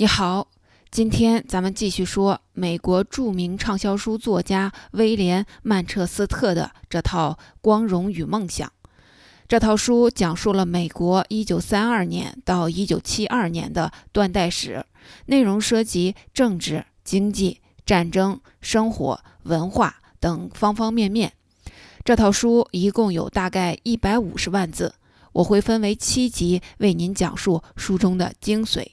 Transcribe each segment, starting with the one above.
你好，今天咱们继续说美国著名畅销书作家威廉·曼彻斯特的这套《光荣与梦想》。这套书讲述了美国1932年到1972年的断代史，内容涉及政治、经济、战争、生活、文化等方方面面。这套书一共有大概一百五十万字，我会分为七集为您讲述书中的精髓。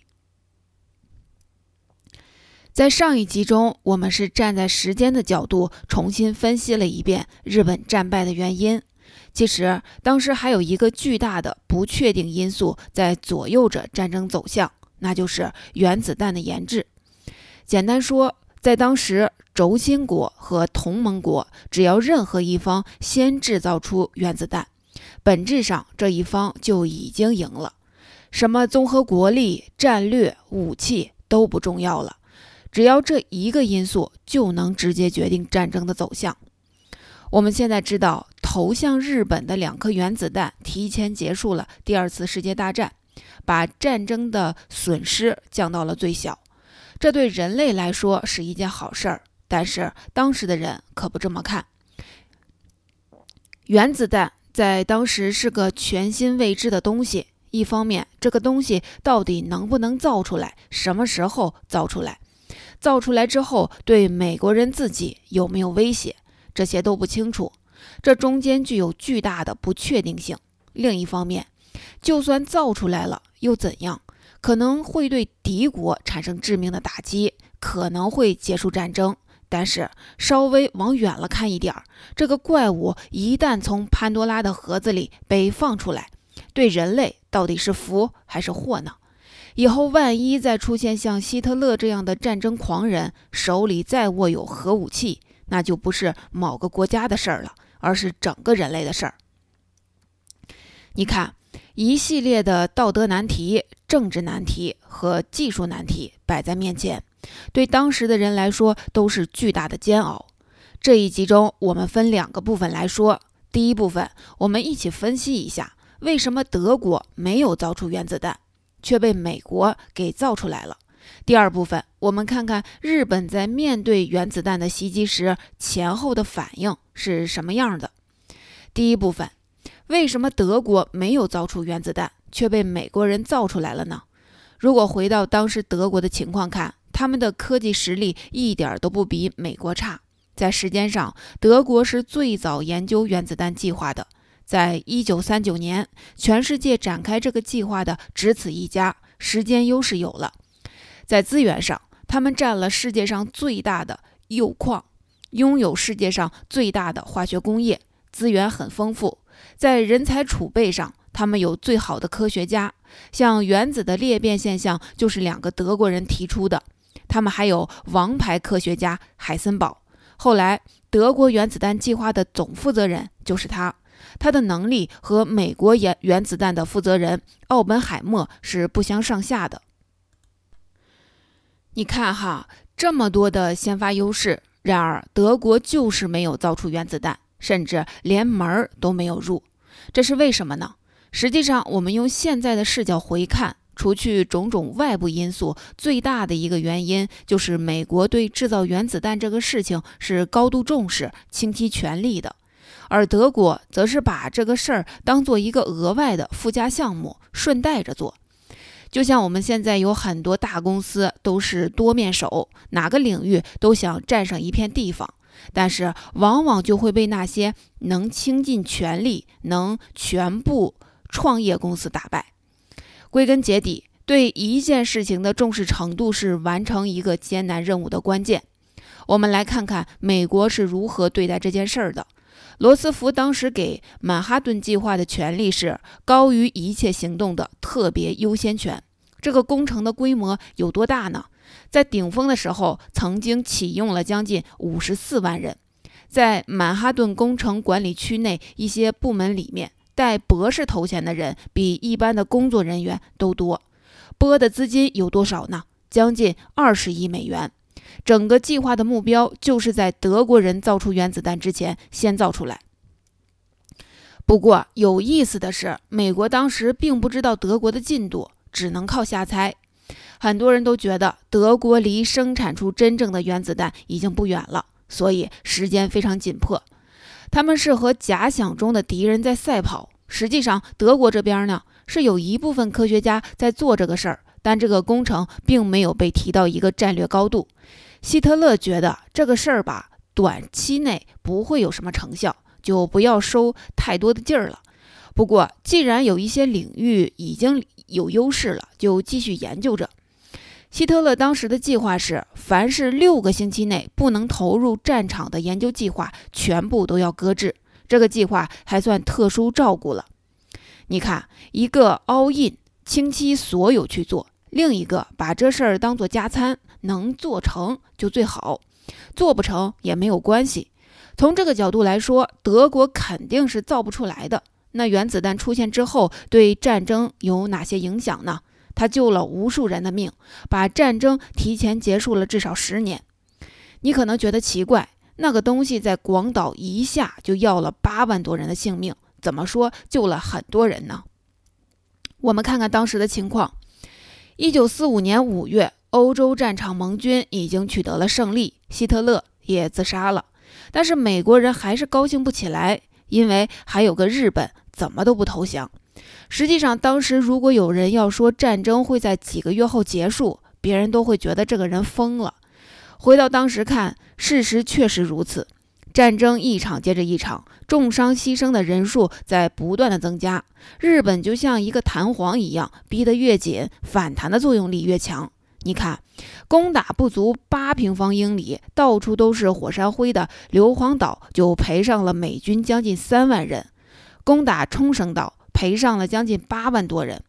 在上一集中，我们是站在时间的角度重新分析了一遍日本战败的原因。其实，当时还有一个巨大的不确定因素在左右着战争走向，那就是原子弹的研制。简单说，在当时，轴心国和同盟国只要任何一方先制造出原子弹，本质上这一方就已经赢了。什么综合国力、战略、武器都不重要了。只要这一个因素就能直接决定战争的走向。我们现在知道，投向日本的两颗原子弹提前结束了第二次世界大战，把战争的损失降到了最小。这对人类来说是一件好事儿，但是当时的人可不这么看。原子弹在当时是个全新未知的东西，一方面，这个东西到底能不能造出来，什么时候造出来？造出来之后，对美国人自己有没有威胁？这些都不清楚，这中间具有巨大的不确定性。另一方面，就算造出来了又怎样？可能会对敌国产生致命的打击，可能会结束战争。但是稍微往远了看一点儿，这个怪物一旦从潘多拉的盒子里被放出来，对人类到底是福还是祸呢？以后万一再出现像希特勒这样的战争狂人，手里再握有核武器，那就不是某个国家的事儿了，而是整个人类的事儿。你看，一系列的道德难题、政治难题和技术难题摆在面前，对当时的人来说都是巨大的煎熬。这一集中，我们分两个部分来说。第一部分，我们一起分析一下为什么德国没有造出原子弹。却被美国给造出来了。第二部分，我们看看日本在面对原子弹的袭击时前后的反应是什么样的。第一部分，为什么德国没有造出原子弹，却被美国人造出来了呢？如果回到当时德国的情况看，他们的科技实力一点都不比美国差。在时间上，德国是最早研究原子弹计划的。在一九三九年，全世界展开这个计划的只此一家，时间优势有了。在资源上，他们占了世界上最大的铀矿，拥有世界上最大的化学工业，资源很丰富。在人才储备上，他们有最好的科学家，像原子的裂变现象就是两个德国人提出的。他们还有王牌科学家海森堡，后来德国原子弹计划的总负责人就是他。他的能力和美国原原子弹的负责人奥本海默是不相上下的。你看哈，这么多的先发优势，然而德国就是没有造出原子弹，甚至连门儿都没有入。这是为什么呢？实际上，我们用现在的视角回看，除去种种外部因素，最大的一个原因就是美国对制造原子弹这个事情是高度重视、倾其全力的。而德国则是把这个事儿当做一个额外的附加项目，顺带着做。就像我们现在有很多大公司都是多面手，哪个领域都想占上一片地方，但是往往就会被那些能倾尽全力、能全部创业公司打败。归根结底，对一件事情的重视程度是完成一个艰难任务的关键。我们来看看美国是如何对待这件事儿的。罗斯福当时给曼哈顿计划的权利是高于一切行动的特别优先权。这个工程的规模有多大呢？在顶峰的时候，曾经启用了将近五十四万人。在曼哈顿工程管理区内一些部门里面，带博士头衔的人比一般的工作人员都多。拨的资金有多少呢？将近二十亿美元。整个计划的目标就是在德国人造出原子弹之前先造出来。不过有意思的是，美国当时并不知道德国的进度，只能靠瞎猜。很多人都觉得德国离生产出真正的原子弹已经不远了，所以时间非常紧迫。他们是和假想中的敌人在赛跑。实际上，德国这边呢是有一部分科学家在做这个事儿，但这个工程并没有被提到一个战略高度。希特勒觉得这个事儿吧，短期内不会有什么成效，就不要收太多的劲儿了。不过，既然有一些领域已经有优势了，就继续研究着。希特勒当时的计划是，凡是六个星期内不能投入战场的研究计划，全部都要搁置。这个计划还算特殊照顾了。你看，一个 all in，倾其所有去做；另一个把这事儿当做加餐，能做成就最好，做不成也没有关系。从这个角度来说，德国肯定是造不出来的。那原子弹出现之后，对战争有哪些影响呢？它救了无数人的命，把战争提前结束了至少十年。你可能觉得奇怪，那个东西在广岛一下就要了八万多人的性命，怎么说救了很多人呢？我们看看当时的情况：一九四五年五月，欧洲战场盟军已经取得了胜利，希特勒也自杀了，但是美国人还是高兴不起来，因为还有个日本怎么都不投降。实际上，当时如果有人要说战争会在几个月后结束，别人都会觉得这个人疯了。回到当时看，事实确实如此。战争一场接着一场，重伤牺牲的人数在不断的增加。日本就像一个弹簧一样，逼得越紧，反弹的作用力越强。你看，攻打不足八平方英里、到处都是火山灰的硫磺岛，就赔上了美军将近三万人；攻打冲绳岛。赔上了将近八万多人。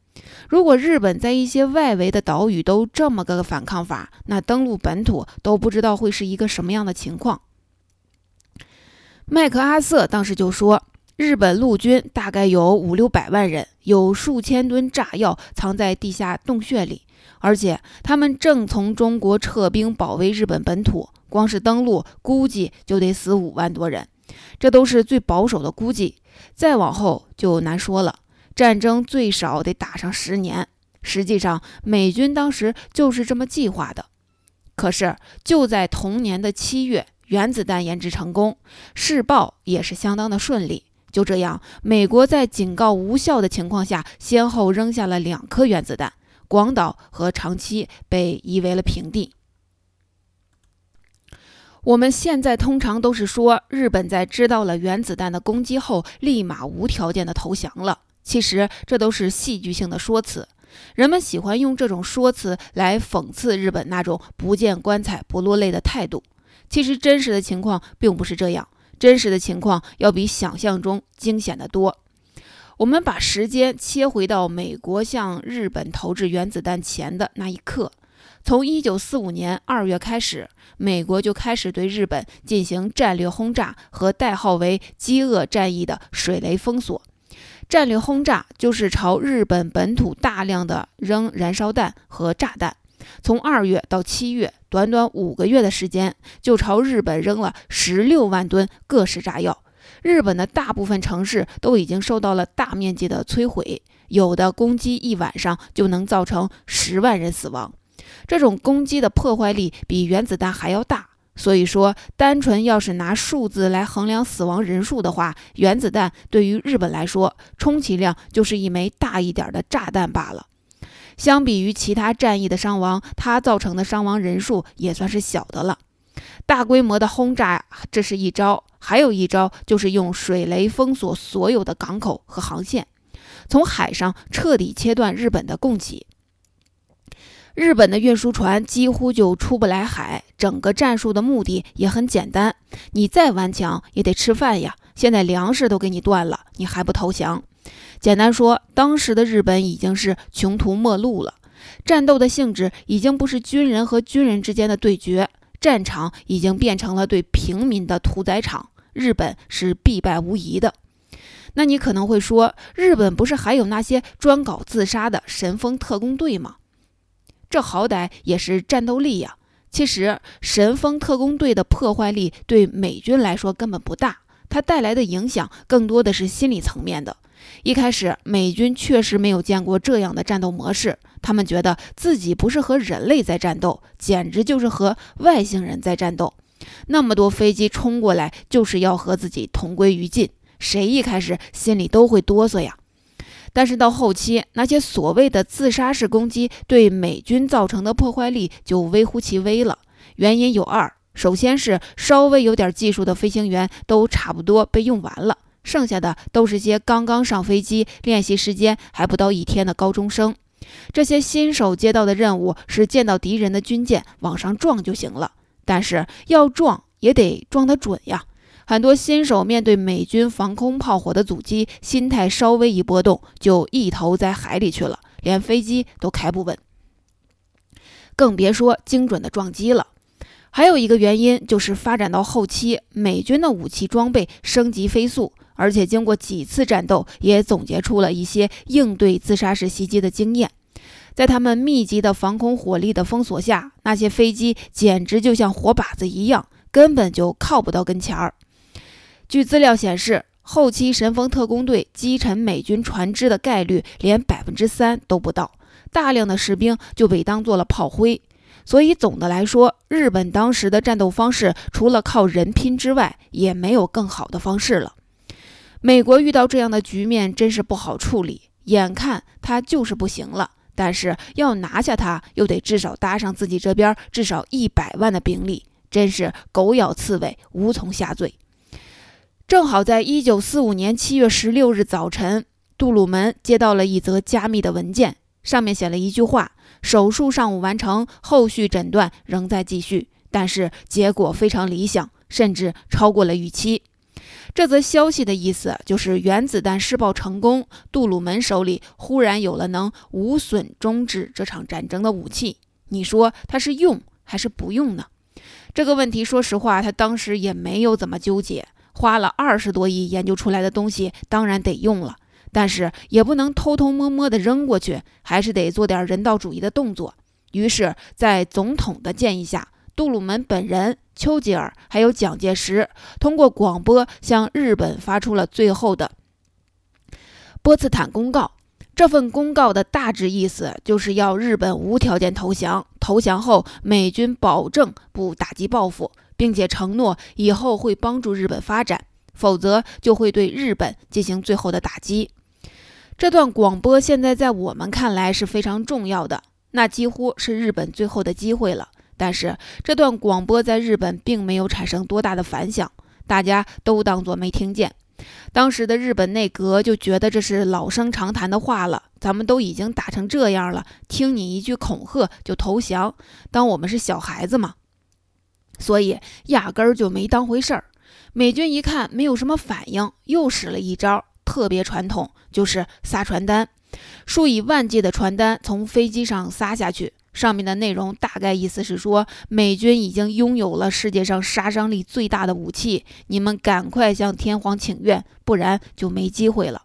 如果日本在一些外围的岛屿都这么个反抗法，那登陆本土都不知道会是一个什么样的情况。麦克阿瑟当时就说，日本陆军大概有五六百万人，有数千吨炸药藏在地下洞穴里，而且他们正从中国撤兵保卫日本本土，光是登陆估计就得死五万多人。这都是最保守的估计。再往后就难说了，战争最少得打上十年。实际上，美军当时就是这么计划的。可是就在同年的七月，原子弹研制成功，试爆也是相当的顺利。就这样，美国在警告无效的情况下，先后扔下了两颗原子弹，广岛和长崎被夷为了平地。我们现在通常都是说，日本在知道了原子弹的攻击后，立马无条件的投降了。其实这都是戏剧性的说辞，人们喜欢用这种说辞来讽刺日本那种不见棺材不落泪的态度。其实真实的情况并不是这样，真实的情况要比想象中惊险得多。我们把时间切回到美国向日本投掷原子弹前的那一刻。从一九四五年二月开始，美国就开始对日本进行战略轰炸和代号为“饥饿战役”的水雷封锁。战略轰炸就是朝日本本土大量的扔燃烧弹和炸弹。从二月到七月，短短五个月的时间，就朝日本扔了十六万吨各式炸药。日本的大部分城市都已经受到了大面积的摧毁，有的攻击一晚上就能造成十万人死亡。这种攻击的破坏力比原子弹还要大，所以说，单纯要是拿数字来衡量死亡人数的话，原子弹对于日本来说，充其量就是一枚大一点的炸弹罢了。相比于其他战役的伤亡，它造成的伤亡人数也算是小的了。大规模的轰炸，这是一招；还有一招就是用水雷封锁所有的港口和航线，从海上彻底切断日本的供给。日本的运输船几乎就出不来海，整个战术的目的也很简单：你再顽强也得吃饭呀。现在粮食都给你断了，你还不投降？简单说，当时的日本已经是穷途末路了。战斗的性质已经不是军人和军人之间的对决，战场已经变成了对平民的屠宰场。日本是必败无疑的。那你可能会说，日本不是还有那些专搞自杀的神风特工队吗？这好歹也是战斗力呀！其实神风特工队的破坏力对美军来说根本不大，它带来的影响更多的是心理层面的。一开始，美军确实没有见过这样的战斗模式，他们觉得自己不是和人类在战斗，简直就是和外星人在战斗。那么多飞机冲过来，就是要和自己同归于尽，谁一开始心里都会哆嗦呀。但是到后期，那些所谓的自杀式攻击对美军造成的破坏力就微乎其微了。原因有二：首先是稍微有点技术的飞行员都差不多被用完了，剩下的都是些刚刚上飞机、练习时间还不到一天的高中生。这些新手接到的任务是见到敌人的军舰往上撞就行了，但是要撞也得撞得准呀。很多新手面对美军防空炮火的阻击，心态稍微一波动，就一头栽海里去了，连飞机都开不稳，更别说精准的撞击了。还有一个原因就是发展到后期，美军的武器装备升级飞速，而且经过几次战斗，也总结出了一些应对自杀式袭击的经验。在他们密集的防空火力的封锁下，那些飞机简直就像活靶子一样，根本就靠不到跟前儿。据资料显示，后期神风特工队击沉美军船只的概率连百分之三都不到，大量的士兵就被当做了炮灰。所以总的来说，日本当时的战斗方式除了靠人拼之外，也没有更好的方式了。美国遇到这样的局面真是不好处理，眼看他就是不行了，但是要拿下他，又得至少搭上自己这边至少一百万的兵力，真是狗咬刺猬，无从下嘴。正好在一九四五年七月十六日早晨，杜鲁门接到了一则加密的文件，上面写了一句话：“手术上午完成，后续诊断仍在继续，但是结果非常理想，甚至超过了预期。”这则消息的意思就是原子弹试爆成功，杜鲁门手里忽然有了能无损终止这场战争的武器。你说他是用还是不用呢？这个问题，说实话，他当时也没有怎么纠结。花了二十多亿研究出来的东西，当然得用了，但是也不能偷偷摸摸的扔过去，还是得做点人道主义的动作。于是，在总统的建议下，杜鲁门本人、丘吉尔还有蒋介石通过广播向日本发出了最后的波茨坦公告。这份公告的大致意思就是要日本无条件投降，投降后美军保证不打击报复。并且承诺以后会帮助日本发展，否则就会对日本进行最后的打击。这段广播现在在我们看来是非常重要的，那几乎是日本最后的机会了。但是这段广播在日本并没有产生多大的反响，大家都当作没听见。当时的日本内阁就觉得这是老生常谈的话了，咱们都已经打成这样了，听你一句恐吓就投降，当我们是小孩子吗？所以压根儿就没当回事儿。美军一看没有什么反应，又使了一招特别传统，就是撒传单。数以万计的传单从飞机上撒下去，上面的内容大概意思是说，美军已经拥有了世界上杀伤力最大的武器，你们赶快向天皇请愿，不然就没机会了。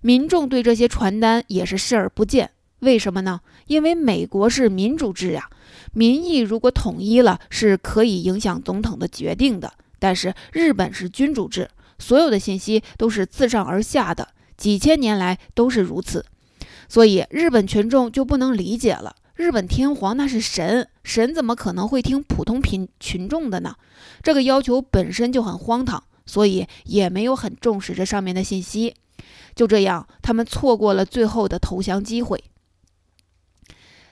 民众对这些传单也是视而不见，为什么呢？因为美国是民主制呀。民意如果统一了，是可以影响总统的决定的。但是日本是君主制，所有的信息都是自上而下的，几千年来都是如此。所以日本群众就不能理解了：日本天皇那是神，神怎么可能会听普通群群众的呢？这个要求本身就很荒唐，所以也没有很重视这上面的信息。就这样，他们错过了最后的投降机会。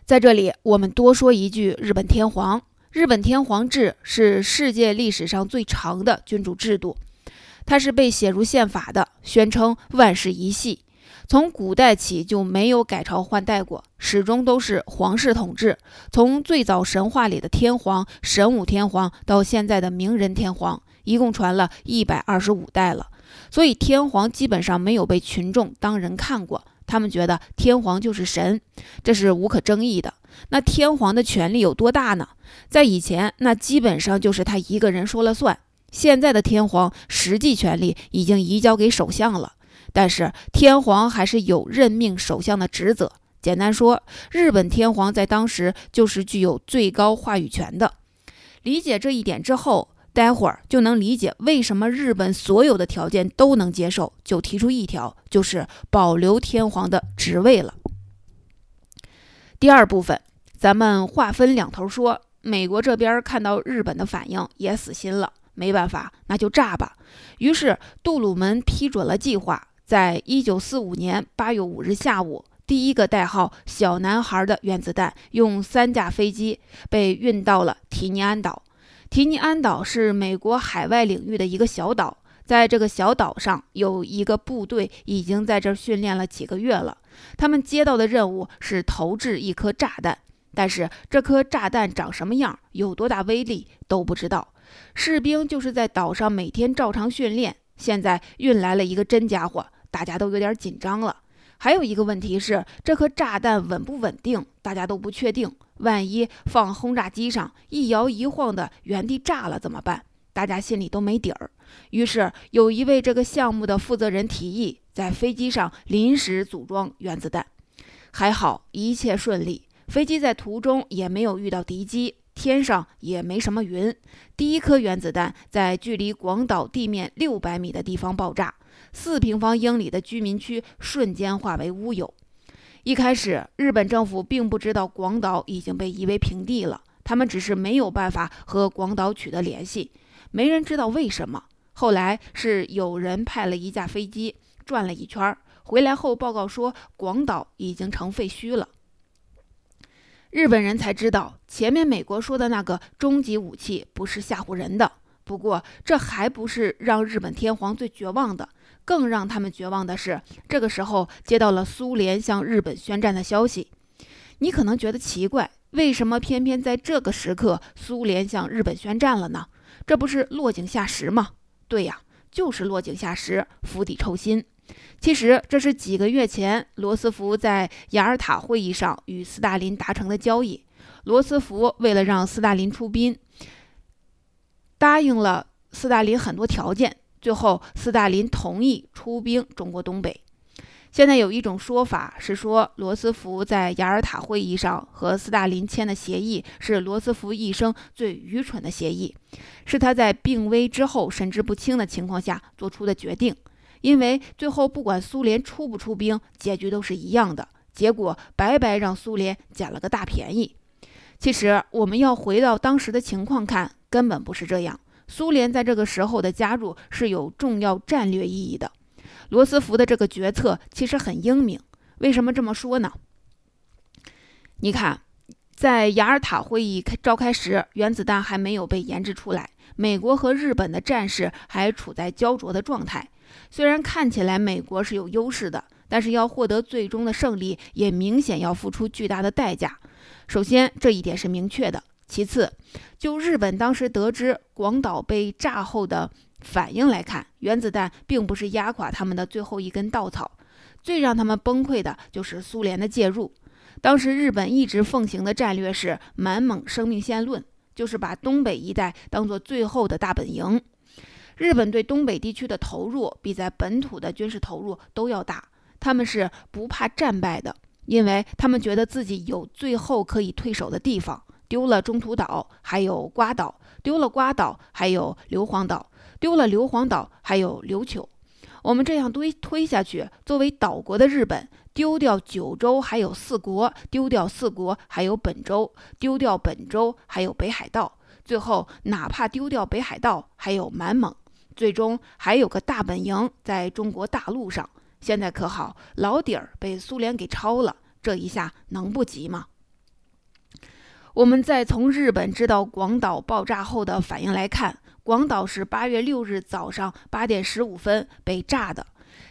在这里，我们多说一句：日本天皇。日本天皇制是世界历史上最长的君主制度，它是被写入宪法的，宣称万世一系，从古代起就没有改朝换代过，始终都是皇室统治。从最早神话里的天皇神武天皇到现在的明仁天皇，一共传了一百二十五代了，所以天皇基本上没有被群众当人看过。他们觉得天皇就是神，这是无可争议的。那天皇的权力有多大呢？在以前，那基本上就是他一个人说了算。现在的天皇实际权力已经移交给首相了，但是天皇还是有任命首相的职责。简单说，日本天皇在当时就是具有最高话语权的。理解这一点之后，待会儿就能理解为什么日本所有的条件都能接受，就提出一条，就是保留天皇的职位了。第二部分，咱们划分两头说。美国这边看到日本的反应也死心了，没办法，那就炸吧。于是杜鲁门批准了计划，在一九四五年八月五日下午。第一个代号“小男孩”的原子弹用三架飞机被运到了提尼安岛。提尼安岛是美国海外领域的一个小岛，在这个小岛上有一个部队已经在这儿训练了几个月了。他们接到的任务是投掷一颗炸弹，但是这颗炸弹长什么样、有多大威力都不知道。士兵就是在岛上每天照常训练，现在运来了一个真家伙，大家都有点紧张了。还有一个问题是，这颗炸弹稳不稳定，大家都不确定。万一放轰炸机上，一摇一晃的原地炸了怎么办？大家心里都没底儿。于是有一位这个项目的负责人提议，在飞机上临时组装原子弹。还好一切顺利，飞机在途中也没有遇到敌机，天上也没什么云。第一颗原子弹在距离广岛地面六百米的地方爆炸。四平方英里的居民区瞬间化为乌有。一开始，日本政府并不知道广岛已经被夷为平地了，他们只是没有办法和广岛取得联系，没人知道为什么。后来是有人派了一架飞机转了一圈，回来后报告说广岛已经成废墟了。日本人才知道，前面美国说的那个终极武器不是吓唬人的。不过，这还不是让日本天皇最绝望的。更让他们绝望的是，这个时候接到了苏联向日本宣战的消息。你可能觉得奇怪，为什么偏偏在这个时刻苏联向日本宣战了呢？这不是落井下石吗？对呀，就是落井下石，釜底抽薪。其实这是几个月前罗斯福在雅尔塔会议上与斯大林达成的交易。罗斯福为了让斯大林出兵，答应了斯大林很多条件。最后，斯大林同意出兵中国东北。现在有一种说法是说，罗斯福在雅尔塔会议上和斯大林签的协议是罗斯福一生最愚蠢的协议，是他在病危之后神志不清的情况下做出的决定。因为最后不管苏联出不出兵，结局都是一样的，结果白白让苏联捡了个大便宜。其实，我们要回到当时的情况看，根本不是这样。苏联在这个时候的加入是有重要战略意义的。罗斯福的这个决策其实很英明。为什么这么说呢？你看，在雅尔塔会议开召开时，原子弹还没有被研制出来，美国和日本的战事还处在焦灼的状态。虽然看起来美国是有优势的，但是要获得最终的胜利，也明显要付出巨大的代价。首先，这一点是明确的。其次，就日本当时得知广岛被炸后的反应来看，原子弹并不是压垮他们的最后一根稻草。最让他们崩溃的就是苏联的介入。当时日本一直奉行的战略是“满蒙生命线论”，就是把东北一带当做最后的大本营。日本对东北地区的投入比在本土的军事投入都要大，他们是不怕战败的，因为他们觉得自己有最后可以退守的地方。丢了中途岛，还有瓜岛；丢了瓜岛，还有硫磺岛；丢了硫磺岛，还有琉球。我们这样推推下去，作为岛国的日本，丢掉九州还有四国，丢掉四国还有本州，丢掉本州还有北海道。最后，哪怕丢掉北海道，还有满蒙，最终还有个大本营在中国大陆上。现在可好，老底儿被苏联给抄了，这一下能不急吗？我们再从日本知道广岛爆炸后的反应来看，广岛是八月六日早上八点十五分被炸的。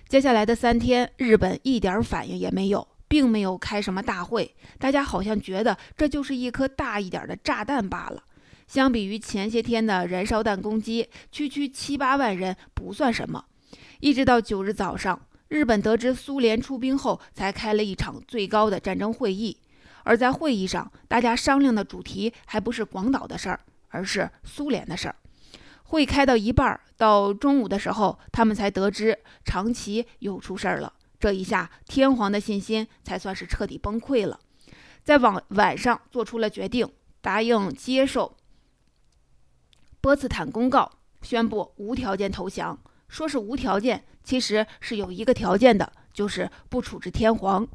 接下来的三天，日本一点反应也没有，并没有开什么大会。大家好像觉得这就是一颗大一点的炸弹罢了。相比于前些天的燃烧弹攻击，区区七八万人不算什么。一直到九日早上，日本得知苏联出兵后，才开了一场最高的战争会议。而在会议上，大家商量的主题还不是广岛的事儿，而是苏联的事儿。会开到一半儿，到中午的时候，他们才得知长崎又出事儿了。这一下，天皇的信心才算是彻底崩溃了。在晚晚上做出了决定，答应接受波茨坦公告宣布无条件投降。说是无条件，其实是有一个条件的，就是不处置天皇。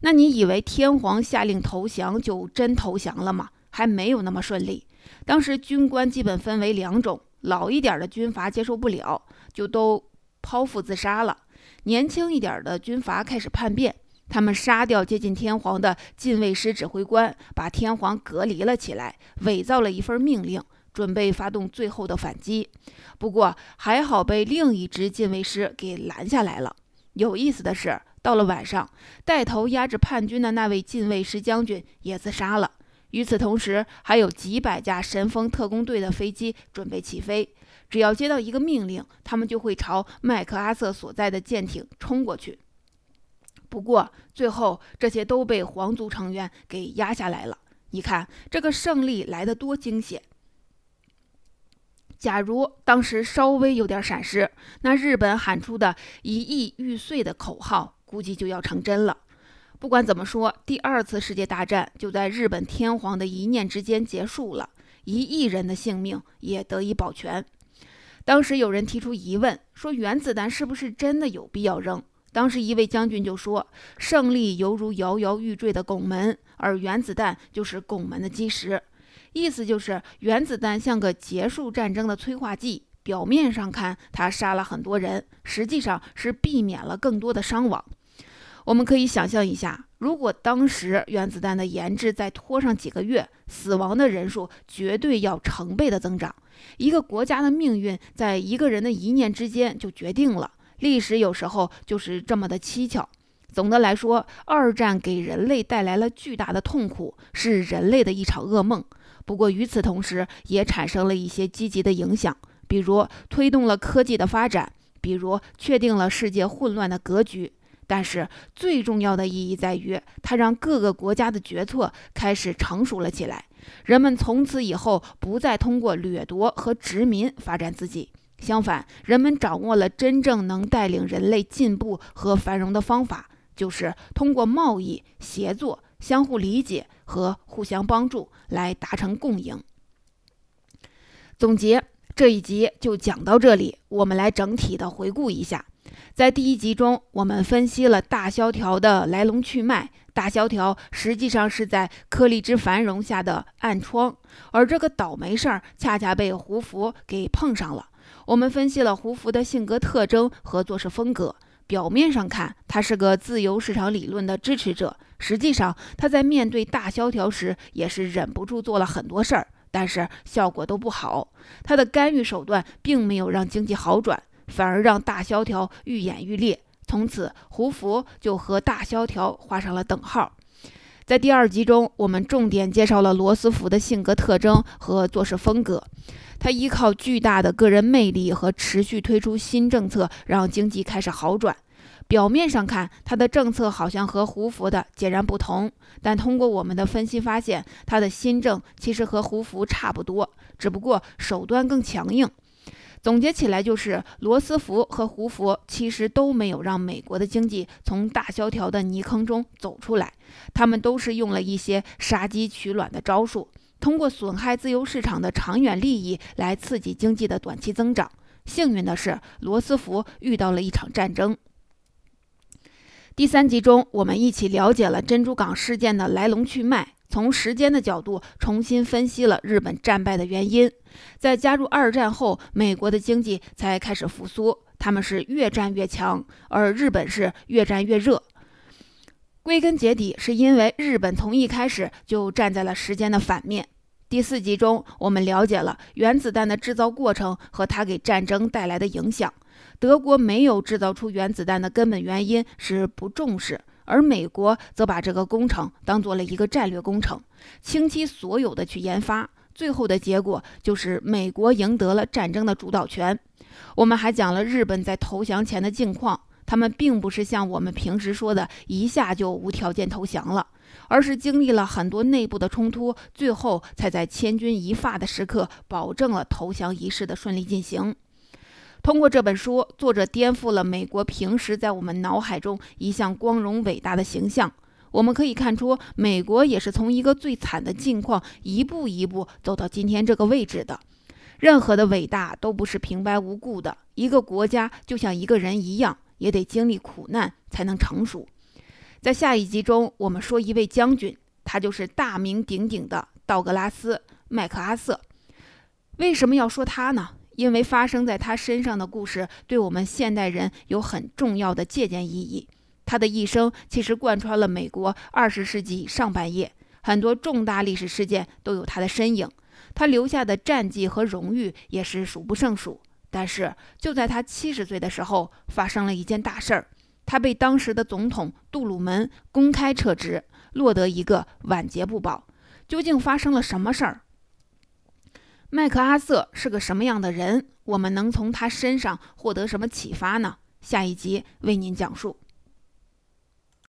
那你以为天皇下令投降就真投降了吗？还没有那么顺利。当时军官基本分为两种，老一点的军阀接受不了，就都剖腹自杀了；年轻一点的军阀开始叛变，他们杀掉接近天皇的禁卫师指挥官，把天皇隔离了起来，伪造了一份命令。准备发动最后的反击，不过还好被另一支禁卫师给拦下来了。有意思的是，到了晚上，带头压制叛军的那位禁卫师将军也自杀了。与此同时，还有几百架神风特工队的飞机准备起飞，只要接到一个命令，他们就会朝麦克阿瑟所在的舰艇冲过去。不过最后这些都被皇族成员给压下来了。你看，这个胜利来得多惊险！假如当时稍微有点闪失，那日本喊出的一亿玉碎的口号估计就要成真了。不管怎么说，第二次世界大战就在日本天皇的一念之间结束了，一亿人的性命也得以保全。当时有人提出疑问，说原子弹是不是真的有必要扔？当时一位将军就说：“胜利犹如摇摇欲坠的拱门，而原子弹就是拱门的基石。”意思就是，原子弹像个结束战争的催化剂。表面上看，它杀了很多人，实际上是避免了更多的伤亡。我们可以想象一下，如果当时原子弹的研制再拖上几个月，死亡的人数绝对要成倍的增长。一个国家的命运在一个人的一念之间就决定了。历史有时候就是这么的蹊跷。总的来说，二战给人类带来了巨大的痛苦，是人类的一场噩梦。不过与此同时，也产生了一些积极的影响，比如推动了科技的发展，比如确定了世界混乱的格局。但是最重要的意义在于，它让各个国家的决策开始成熟了起来。人们从此以后不再通过掠夺和殖民发展自己，相反，人们掌握了真正能带领人类进步和繁荣的方法，就是通过贸易协作。相互理解和互相帮助来达成共赢。总结这一集就讲到这里，我们来整体的回顾一下。在第一集中，我们分析了大萧条的来龙去脉。大萧条实际上是在颗粒之繁荣下的暗疮，而这个倒霉事儿恰恰被胡佛给碰上了。我们分析了胡佛的性格特征和做事风格。表面上看，他是个自由市场理论的支持者。实际上，他在面对大萧条时也是忍不住做了很多事儿，但是效果都不好。他的干预手段并没有让经济好转，反而让大萧条愈演愈烈。从此，胡佛就和大萧条画上了等号。在第二集中，我们重点介绍了罗斯福的性格特征和做事风格。他依靠巨大的个人魅力和持续推出新政策，让经济开始好转。表面上看，他的政策好像和胡佛的截然不同，但通过我们的分析发现，他的新政其实和胡佛差不多，只不过手段更强硬。总结起来就是，罗斯福和胡佛其实都没有让美国的经济从大萧条的泥坑中走出来，他们都是用了一些杀鸡取卵的招数，通过损害自由市场的长远利益来刺激经济的短期增长。幸运的是，罗斯福遇到了一场战争。第三集中，我们一起了解了珍珠港事件的来龙去脉，从时间的角度重新分析了日本战败的原因。在加入二战后，美国的经济才开始复苏，他们是越战越强，而日本是越战越热。归根结底，是因为日本从一开始就站在了时间的反面。第四集中，我们了解了原子弹的制造过程和它给战争带来的影响。德国没有制造出原子弹的根本原因是不重视，而美国则把这个工程当做了一个战略工程，倾其所有的去研发。最后的结果就是美国赢得了战争的主导权。我们还讲了日本在投降前的境况，他们并不是像我们平时说的一下就无条件投降了，而是经历了很多内部的冲突，最后才在千钧一发的时刻保证了投降仪式的顺利进行。通过这本书，作者颠覆了美国平时在我们脑海中一向光荣伟大的形象。我们可以看出，美国也是从一个最惨的境况一步一步走到今天这个位置的。任何的伟大都不是平白无故的，一个国家就像一个人一样，也得经历苦难才能成熟。在下一集中，我们说一位将军，他就是大名鼎鼎的道格拉斯·麦克阿瑟。为什么要说他呢？因为发生在他身上的故事，对我们现代人有很重要的借鉴意义。他的一生其实贯穿了美国二十世纪上半叶，很多重大历史事件都有他的身影。他留下的战绩和荣誉也是数不胜数。但是就在他七十岁的时候，发生了一件大事儿，他被当时的总统杜鲁门公开撤职，落得一个晚节不保。究竟发生了什么事儿？麦克阿瑟是个什么样的人？我们能从他身上获得什么启发呢？下一集为您讲述。